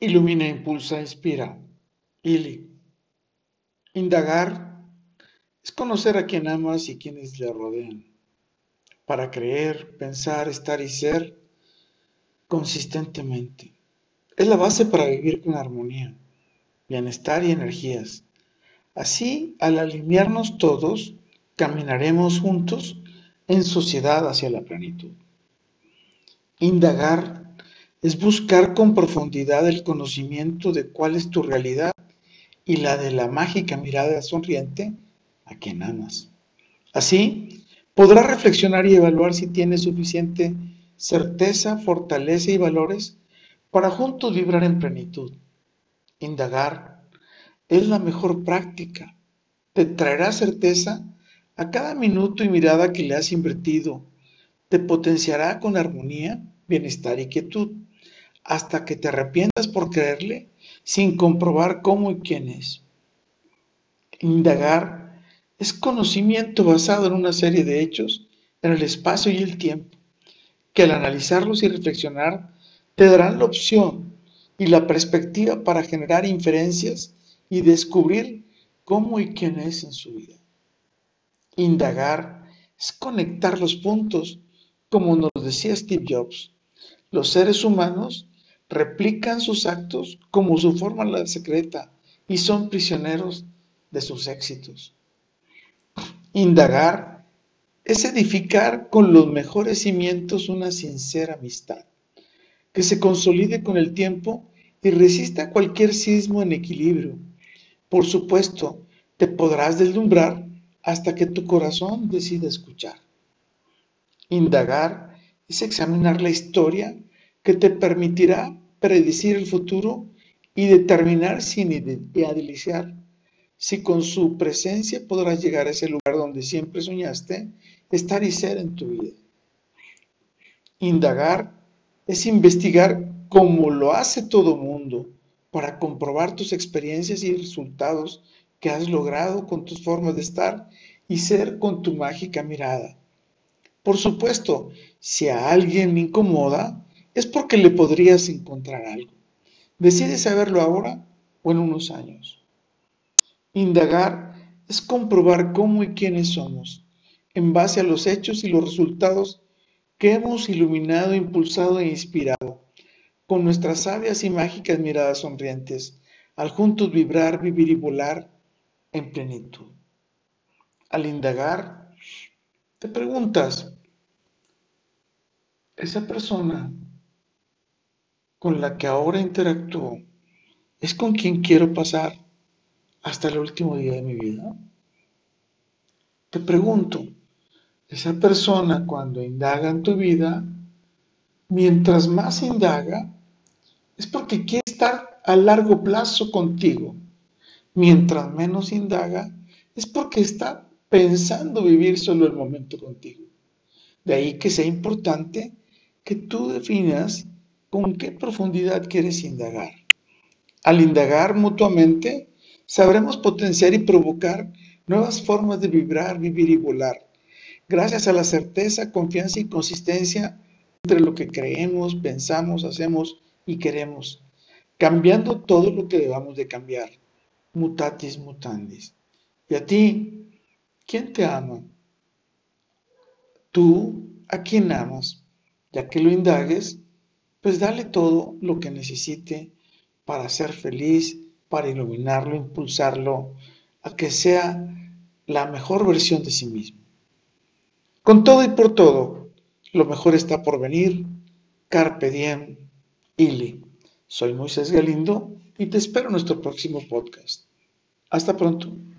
Ilumina, impulsa, inspira. Ili. Indagar es conocer a quien amas y quienes le rodean. Para creer, pensar, estar y ser consistentemente. Es la base para vivir con armonía, bienestar y energías. Así, al alinearnos todos, caminaremos juntos en sociedad hacia la plenitud. Indagar es buscar con profundidad el conocimiento de cuál es tu realidad y la de la mágica mirada sonriente a quien amas. Así, podrás reflexionar y evaluar si tienes suficiente certeza, fortaleza y valores para juntos vibrar en plenitud. Indagar es la mejor práctica. Te traerá certeza a cada minuto y mirada que le has invertido. Te potenciará con armonía, bienestar y quietud hasta que te arrepientas por creerle sin comprobar cómo y quién es. Indagar es conocimiento basado en una serie de hechos en el espacio y el tiempo, que al analizarlos y reflexionar te darán la opción y la perspectiva para generar inferencias y descubrir cómo y quién es en su vida. Indagar es conectar los puntos, como nos decía Steve Jobs. Los seres humanos replican sus actos como su forma secreta y son prisioneros de sus éxitos. Indagar es edificar con los mejores cimientos una sincera amistad, que se consolide con el tiempo y resista cualquier sismo en equilibrio. Por supuesto, te podrás deslumbrar hasta que tu corazón decida escuchar. Indagar es examinar la historia que te permitirá predecir el futuro y determinar sin idealizar si con su presencia podrás llegar a ese lugar donde siempre soñaste estar y ser en tu vida. Indagar es investigar como lo hace todo mundo para comprobar tus experiencias y resultados que has logrado con tus formas de estar y ser con tu mágica mirada. Por supuesto, si a alguien me incomoda, es porque le podrías encontrar algo. Decide saberlo ahora o en unos años. Indagar es comprobar cómo y quiénes somos, en base a los hechos y los resultados que hemos iluminado, impulsado e inspirado, con nuestras sabias y mágicas miradas sonrientes, al juntos vibrar, vivir y volar en plenitud. Al indagar, te preguntas, esa persona con la que ahora interactúo es con quien quiero pasar hasta el último día de mi vida? Te pregunto, esa persona cuando indaga en tu vida, mientras más indaga, es porque quiere estar a largo plazo contigo. Mientras menos indaga, es porque está pensando vivir solo el momento contigo. De ahí que sea importante que tú definas con qué profundidad quieres indagar. Al indagar mutuamente, sabremos potenciar y provocar nuevas formas de vibrar, vivir y volar, gracias a la certeza, confianza y consistencia entre lo que creemos, pensamos, hacemos y queremos, cambiando todo lo que debamos de cambiar. Mutatis mutandis. ¿Y a ti? ¿Quién te ama? ¿Tú a quién amas? Ya que lo indagues, pues dale todo lo que necesite para ser feliz, para iluminarlo, impulsarlo a que sea la mejor versión de sí mismo. Con todo y por todo, lo mejor está por venir. Carpe diem, Ili. Soy Moisés Galindo y te espero en nuestro próximo podcast. Hasta pronto.